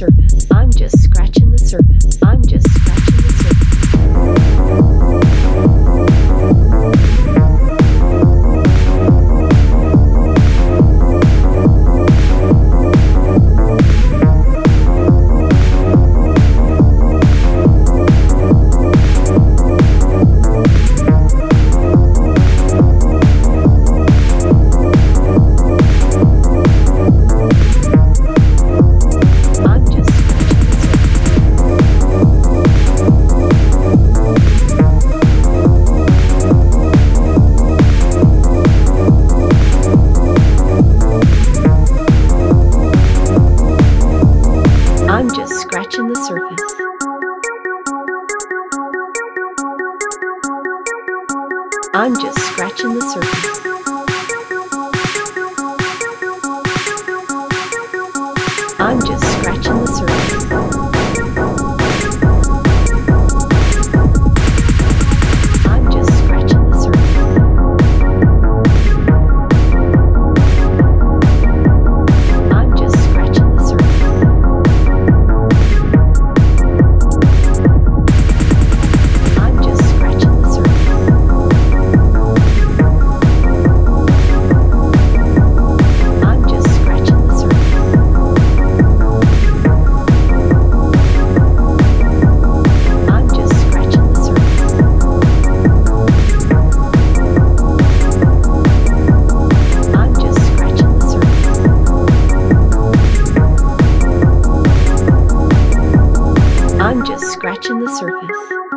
scratching scratching the surface. I'm just scratching the surface. scratching the surface.